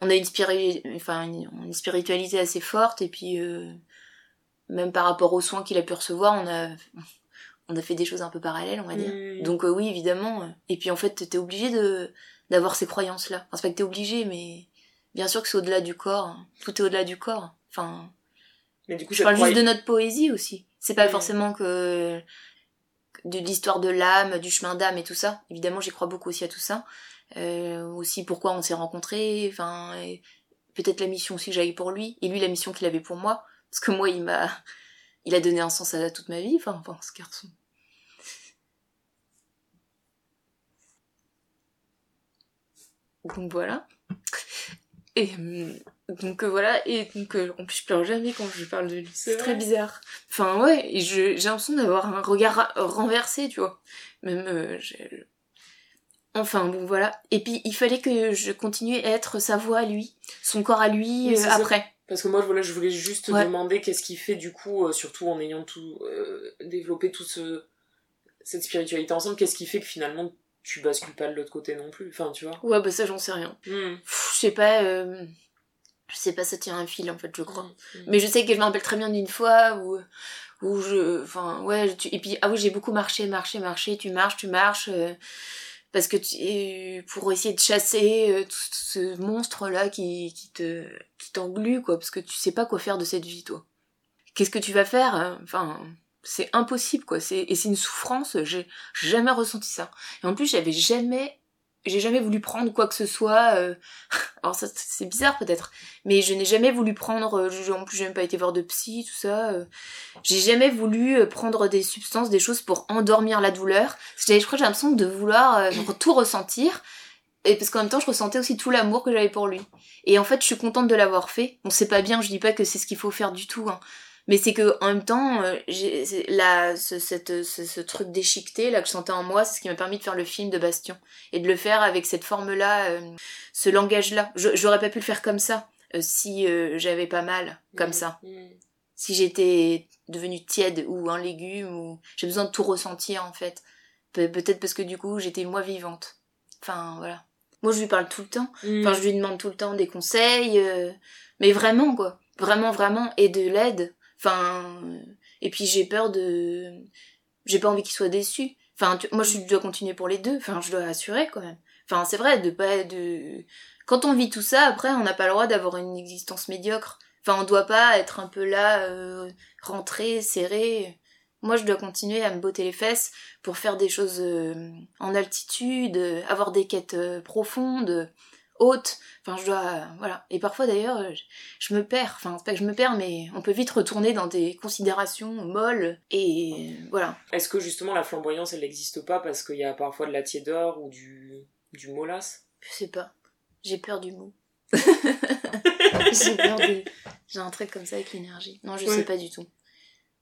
on a une, enfin, une, spiritualité assez forte et puis même par rapport aux soins qu'il a pu recevoir, on a, on a fait des choses un peu parallèles, on va dire. Donc euh, oui, évidemment. Et puis en fait, t'es obligé de d'avoir ces croyances-là. Enfin, c'est pas que t'es obligé, mais bien sûr que c'est au-delà du corps. Tout est au-delà du corps. Enfin, mais du coup, je parle juste de notre poésie aussi. C'est pas forcément que de l'histoire de l'âme, du chemin d'âme et tout ça. Évidemment, j'y crois beaucoup aussi à tout ça. Euh, aussi pourquoi on s'est rencontrés. Enfin, peut-être la mission aussi que j'avais pour lui et lui la mission qu'il avait pour moi. Parce que moi, il m'a, il a donné un sens à toute ma vie, enfin, enfin ce garçon. Donc voilà. Et euh, donc euh, voilà, et donc euh, en plus je pleure jamais quand je parle de lui, c'est très bizarre. Enfin ouais, et j'ai l'impression d'avoir un regard renversé, tu vois. Même Enfin bon voilà. Et puis il fallait que je continue à être sa voix à lui, son corps à lui après. Parce que moi, voilà, je voulais juste te demander qu'est-ce qui fait, du coup, euh, surtout en ayant tout euh, développé tout ce, cette spiritualité ensemble, qu'est-ce qui fait que finalement tu bascules pas de l'autre côté non plus Enfin, tu vois Ouais, bah ça, j'en sais rien. Hmm. je sais pas. Euh, je sais pas, ça tient un fil en fait, je crois. Hmm, hmm. Mais je sais que je me rappelle très bien d'une fois où. où je. Enfin, ouais. et puis, ah oui, j'ai beaucoup marché, marché, marché. Tu marches, tu marches parce que tu, pour essayer de chasser euh, tout, ce monstre là qui, qui te qui t'englue quoi parce que tu sais pas quoi faire de cette vie toi. Qu'est-ce que tu vas faire hein? Enfin c'est impossible quoi. C'est et c'est une souffrance j'ai jamais ressenti ça. Et en plus j'avais jamais j'ai jamais voulu prendre quoi que ce soit. Euh, alors ça c'est bizarre peut-être, mais je n'ai jamais voulu prendre. Euh, en plus j'ai même pas été voir de psy, tout ça. Euh. J'ai jamais voulu prendre des substances, des choses pour endormir la douleur. Je crois que j'ai l'impression de vouloir tout ressentir. Et parce qu'en même temps, je ressentais aussi tout l'amour que j'avais pour lui. Et en fait, je suis contente de l'avoir fait. Bon, c'est pas bien, je dis pas que c'est ce qu'il faut faire du tout. Hein mais c'est que en même temps euh, là ce, cette, ce, truc déchiqueté là que je sentais en moi c'est ce qui m'a permis de faire le film de Bastion. Et de le faire avec cette forme là euh, ce langage là j'aurais pas pu le faire comme ça euh, si j'avais pas mal comme mmh. ça. Mmh. si j'étais devenue tiède ou un légume ou j'ai besoin de tout ressentir en fait. Peut-être parce que du coup j'étais moi vivante. Enfin voilà. Moi je lui parle tout le temps. Mmh. enfin je lui demande tout le temps des conseils mais vraiment quoi. Vraiment vraiment. Et de l'aide Enfin, et puis j'ai peur de, j'ai pas envie qu'il soit déçu. Enfin, moi je dois continuer pour les deux. Enfin, je dois assurer quand même. Enfin, c'est vrai de pas de. Quand on vit tout ça, après, on n'a pas le droit d'avoir une existence médiocre. Enfin, on doit pas être un peu là, euh, rentré, serré. Moi, je dois continuer à me botter les fesses pour faire des choses euh, en altitude, avoir des quêtes euh, profondes haute. Enfin, je dois. Voilà. Et parfois d'ailleurs, euh, je, me perds. Enfin, c'est pas que je me perds, mais on peut vite retourner dans des considérations molles. Et voilà. Est-ce que justement la flamboyance, elle n'existe pas parce qu'il y a parfois de la tiédeur ou du, du molasse Je sais pas. J'ai peur du mot. J'ai peur de. J'ai un truc comme ça avec l'énergie. Non, je sais pas du tout.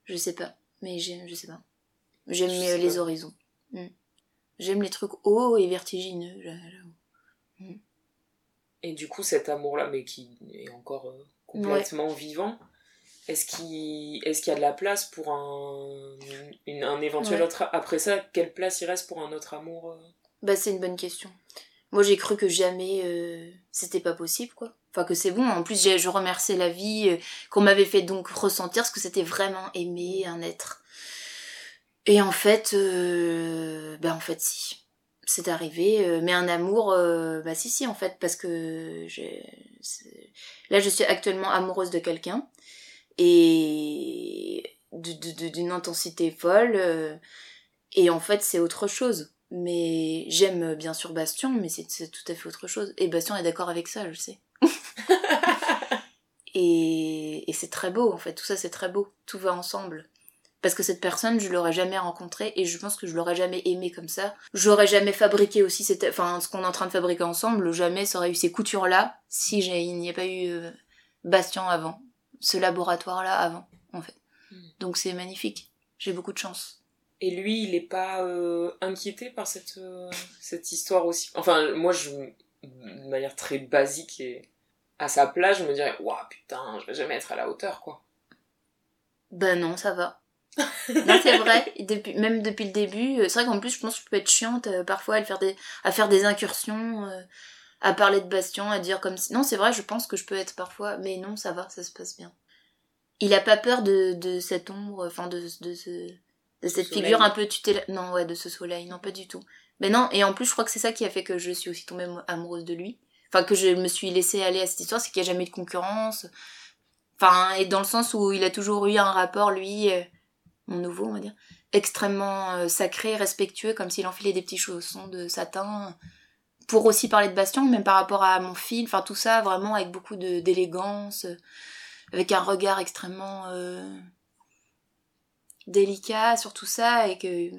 Je sais pas. Mais j'aime, je sais pas. J'aime les horizons. Hmm. J'aime les trucs hauts et vertigineux. Hmm. Et du coup, cet amour-là, mais qui est encore euh, complètement vivant, est-ce qu'il est qu'il y a de la place pour un, un éventuel autre... Après ça, quelle place il reste pour un autre amour euh? Bah c'est une bonne question. Moi j'ai cru que jamais euh, c'était pas possible quoi. Enfin que c'est bon. En plus je remercie la vie qu'on m'avait fait donc ressentir ce que c'était vraiment aimer un être. Et en fait, bah en fait si c'est arrivé, euh, mais un amour, euh, bah si si en fait, parce que là je suis actuellement amoureuse de quelqu'un et d'une intensité folle euh, et en fait c'est autre chose. Mais j'aime bien sûr Bastion, mais c'est tout à fait autre chose. Et Bastion est d'accord avec ça, je sais. et, et c'est très beau en fait, tout ça c'est très beau, tout va ensemble parce que cette personne je l'aurais jamais rencontrée et je pense que je l'aurais jamais aimée comme ça. J'aurais jamais fabriqué aussi cette enfin ce qu'on est en train de fabriquer ensemble. Jamais ça aurait eu ces coutures là si il n'y a pas eu euh, Bastien avant. Ce laboratoire là avant en fait. Hmm. donc c'est magnifique. J'ai beaucoup de chance. Et lui il est pas euh, inquiété par cette euh, cette histoire aussi? Enfin moi je de manière très basique et à sa place je me dirais waouh putain je vais jamais être à la hauteur quoi. Ben non ça va non, c'est vrai. Depuis, même depuis le début, euh, c'est vrai qu'en plus, je pense que je peux être chiante euh, parfois à faire des, à faire des incursions, euh, à parler de Bastion, à dire comme si. Non, c'est vrai, je pense que je peux être parfois, mais non, ça va, ça se passe bien. Il a pas peur de, de cette ombre, enfin de, de, ce, de cette figure un peu tutelle. Non, ouais, de ce soleil, non, pas du tout. Mais non, et en plus, je crois que c'est ça qui a fait que je suis aussi tombée amoureuse de lui. Enfin, que je me suis laissée aller à cette histoire, c'est qu'il n'y a jamais eu de concurrence. Enfin, et dans le sens où il a toujours eu un rapport, lui mon nouveau, on va dire, extrêmement euh, sacré, respectueux, comme s'il enfilait des petits chaussons de satin. Pour aussi parler de Bastion, même par rapport à mon fil, enfin tout ça, vraiment avec beaucoup d'élégance, avec un regard extrêmement euh, délicat sur tout ça, et que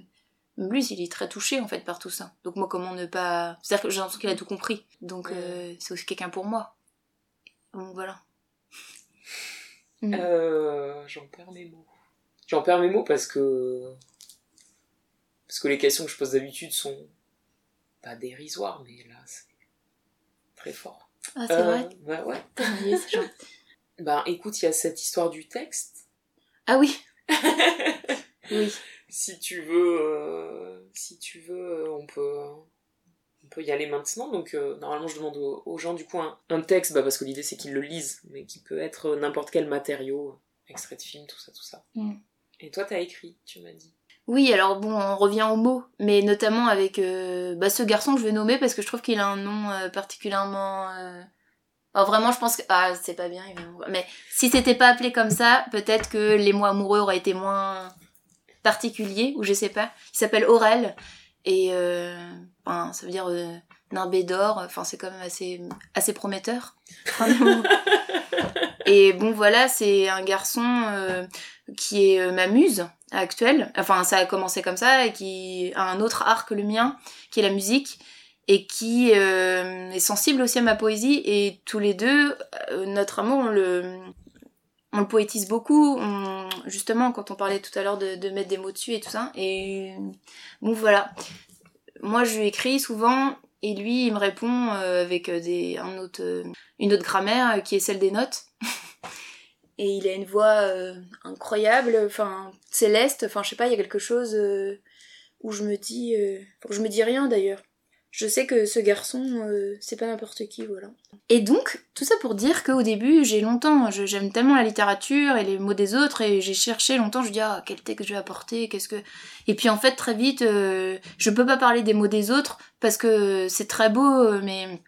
lui, il est très touché en fait par tout ça. Donc moi, comment ne pas... C'est-à-dire que j'ai l'impression qu'il a tout compris. Donc euh, c'est aussi quelqu'un pour moi. Donc voilà. J'en perds mes mots. J'en perds mes mots parce que. Parce que les questions que je pose d'habitude sont pas dérisoires, mais là, c'est très fort. Ah, c'est vrai Ouais, ouais. c'est Ben écoute, il y a cette histoire du texte. Ah oui Oui. Si tu veux, euh, si tu veux, euh, on peut, on peut y aller maintenant. Donc euh, normalement, je demande aux, aux gens du coup un, un texte, bah, parce que l'idée c'est qu'ils le lisent, mais qui peut être n'importe quel matériau, extrait de film, tout ça, tout ça. Mm. Et toi, t'as écrit, tu m'as dit. Oui, alors bon, on revient aux mots, mais notamment avec euh, bah, ce garçon que je vais nommer parce que je trouve qu'il a un nom euh, particulièrement. euh, Alors vraiment, je pense que ah c'est pas bien, évidemment. mais si c'était pas appelé comme ça, peut-être que les mots amoureux auraient été moins particuliers ou je sais pas. Il s'appelle Aurel et euh, enfin, ça veut dire euh, nimbé d'or. Enfin, c'est quand même assez assez prometteur. et bon, voilà, c'est un garçon euh, qui est euh, ma muse actuelle. Enfin, ça a commencé comme ça et qui a un autre art que le mien, qui est la musique et qui euh, est sensible aussi à ma poésie. Et tous les deux notre amour on le on le poétise beaucoup. Justement quand on parlait tout à l'heure de, de mettre des mots dessus et tout ça et bon voilà. Moi je lui écris souvent et lui il me répond euh, avec des un autre euh, une autre grammaire euh, qui est celle des notes. Et il a une voix euh, incroyable enfin céleste. Enfin je sais pas il y a quelque chose euh, où je me dis euh, je me dis rien d'ailleurs je sais que ce garçon, euh, c'est pas n'importe qui, voilà. Et donc, tout ça pour dire qu'au début, j'ai longtemps, je- j'aime tellement la littérature et les mots des autres, et j'ai cherché longtemps, je dis, ah, quel texte je vais apporter, qu'est-ce que... Et puis en fait, très vite, euh, je peux pas parler des mots des autres, parce que c'est très beau, euh, mais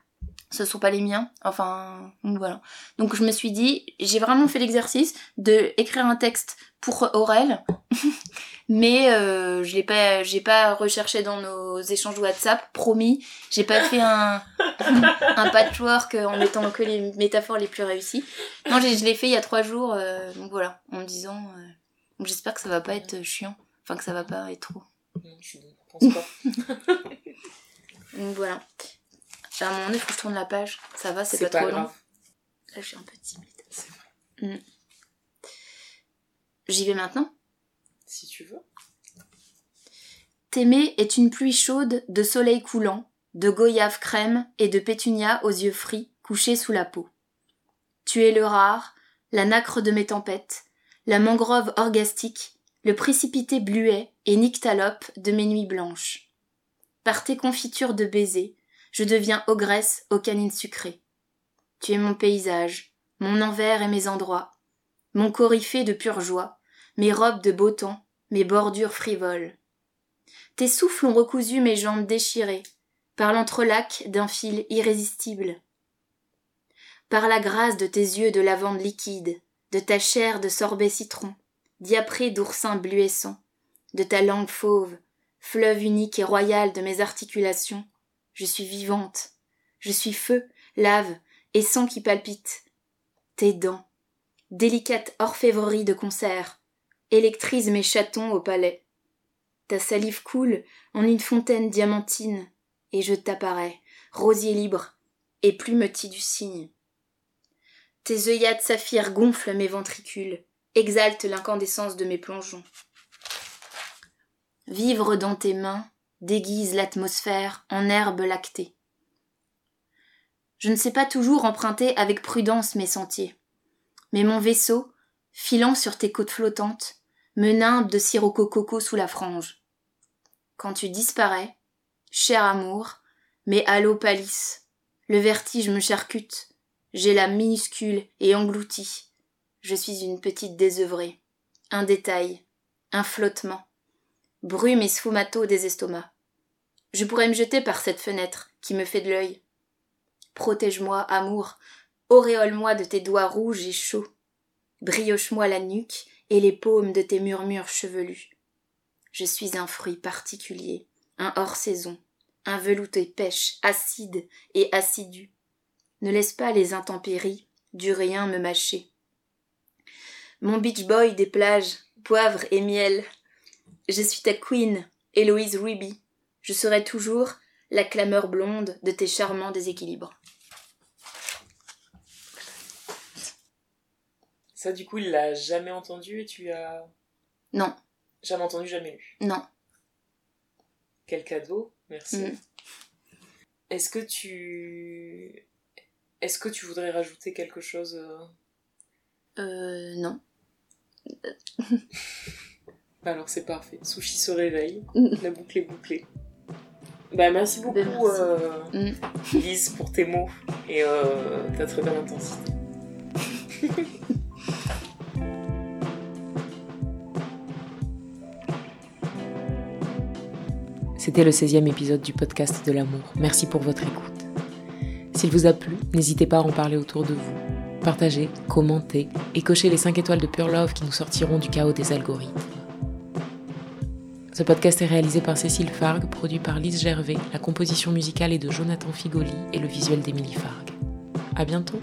ce sont pas les miens. Enfin, voilà. Donc je me suis dit, j'ai vraiment fait l'exercice de écrire un texte pour Aurel, mais euh, je l'ai pas, j'ai pas recherché dans nos échanges WhatsApp, promis. J'ai pas fait un un patchwork en mettant que les métaphores les plus réussies. Non, je l'ai fait il y a trois jours, euh, donc voilà, en me disant, euh, j'espère que ça va pas être chiant, enfin que ça va pas être trop. Non, je pense pas. Donc voilà. À un moment donné, faut que je tourne la page. Ça va, c'est pas, pas trop grave. long. Là, je suis un peu timide. C'est vrai. J'y vais maintenant? Si tu veux. T'aimer est une pluie chaude de soleil coulant, de goyave crème et de pétunia aux yeux frits couchés sous la peau. Tu es le rare, la nacre de mes tempêtes, la mangrove orgastique, le précipité bluet et nyctalope de mes nuits blanches. Par tes confitures de baisers, je deviens ogresse aux canines sucrées. Tu es mon paysage, mon envers et mes endroits, mon coryphée de pure joie, mes robes de beau temps, mes bordures frivoles. Tes souffles ont recousu mes jambes déchirées, par l'entrelac d'un fil irrésistible. Par la grâce de tes yeux de lavande liquide, de ta chair de sorbet citron, diaprée d'oursin bluescent, de ta langue fauve, fleuve unique et royal de mes articulations, je suis vivante, je suis feu, lave et sang qui palpite. Tes dents, délicate orfèvrerie de concert, électrise mes chatons au palais. Ta salive coule en une fontaine diamantine, et je t'apparais, rosier libre, et plumetis du cygne. Tes œillades saphir gonflent mes ventricules, exaltent l'incandescence de mes plongeons. Vivre dans tes mains déguise l'atmosphère en herbe lactée. Je ne sais pas toujours emprunter avec prudence mes sentiers, mais mon vaisseau, filant sur tes côtes flottantes, me nimbe de sirocco coco sous la frange. Quand tu disparais, cher amour, mes halos pâlissent, le vertige me charcute, j'ai l'âme minuscule et engloutie. Je suis une petite désœuvrée, un détail, un flottement, brume et sfumato des estomacs. Je pourrais me jeter par cette fenêtre qui me fait de l'œil. Protège-moi, amour, auréole-moi de tes doigts rouges et chauds. Brioche-moi la nuque et les paumes de tes murmures chevelus. Je suis un fruit particulier, un hors-saison, un velouté pêche, acide et assidu. Ne laisse pas les intempéries du rien me mâcher. Mon beach boy des plages, poivre et miel. Je suis ta queen, Héloïse Ruby. Je serai toujours la clameur blonde de tes charmants déséquilibres. Ça, du coup, il l'a jamais entendu et tu as Non, jamais entendu, jamais lu. non. Quel cadeau, merci. Mm. Est-ce que tu. Est-ce que tu voudrais rajouter quelque chose euh, Euh, non. Alors c'est parfait. Sushi se réveille, Mm. la boucle est bouclée. Bah merci beaucoup Ben, merci. euh, Mm. Lise pour tes mots et euh, ta très belle intensité. C'était le 16e épisode du podcast de l'amour. Merci pour votre écoute. S'il vous a plu, n'hésitez pas à en parler autour de vous. Partagez, commentez et cochez les 5 étoiles de Pure Love qui nous sortiront du chaos des algorithmes. Ce podcast est réalisé par Cécile Fargue, produit par Lise Gervais, la composition musicale est de Jonathan Figoli et le visuel d'Émilie Fargue. À bientôt!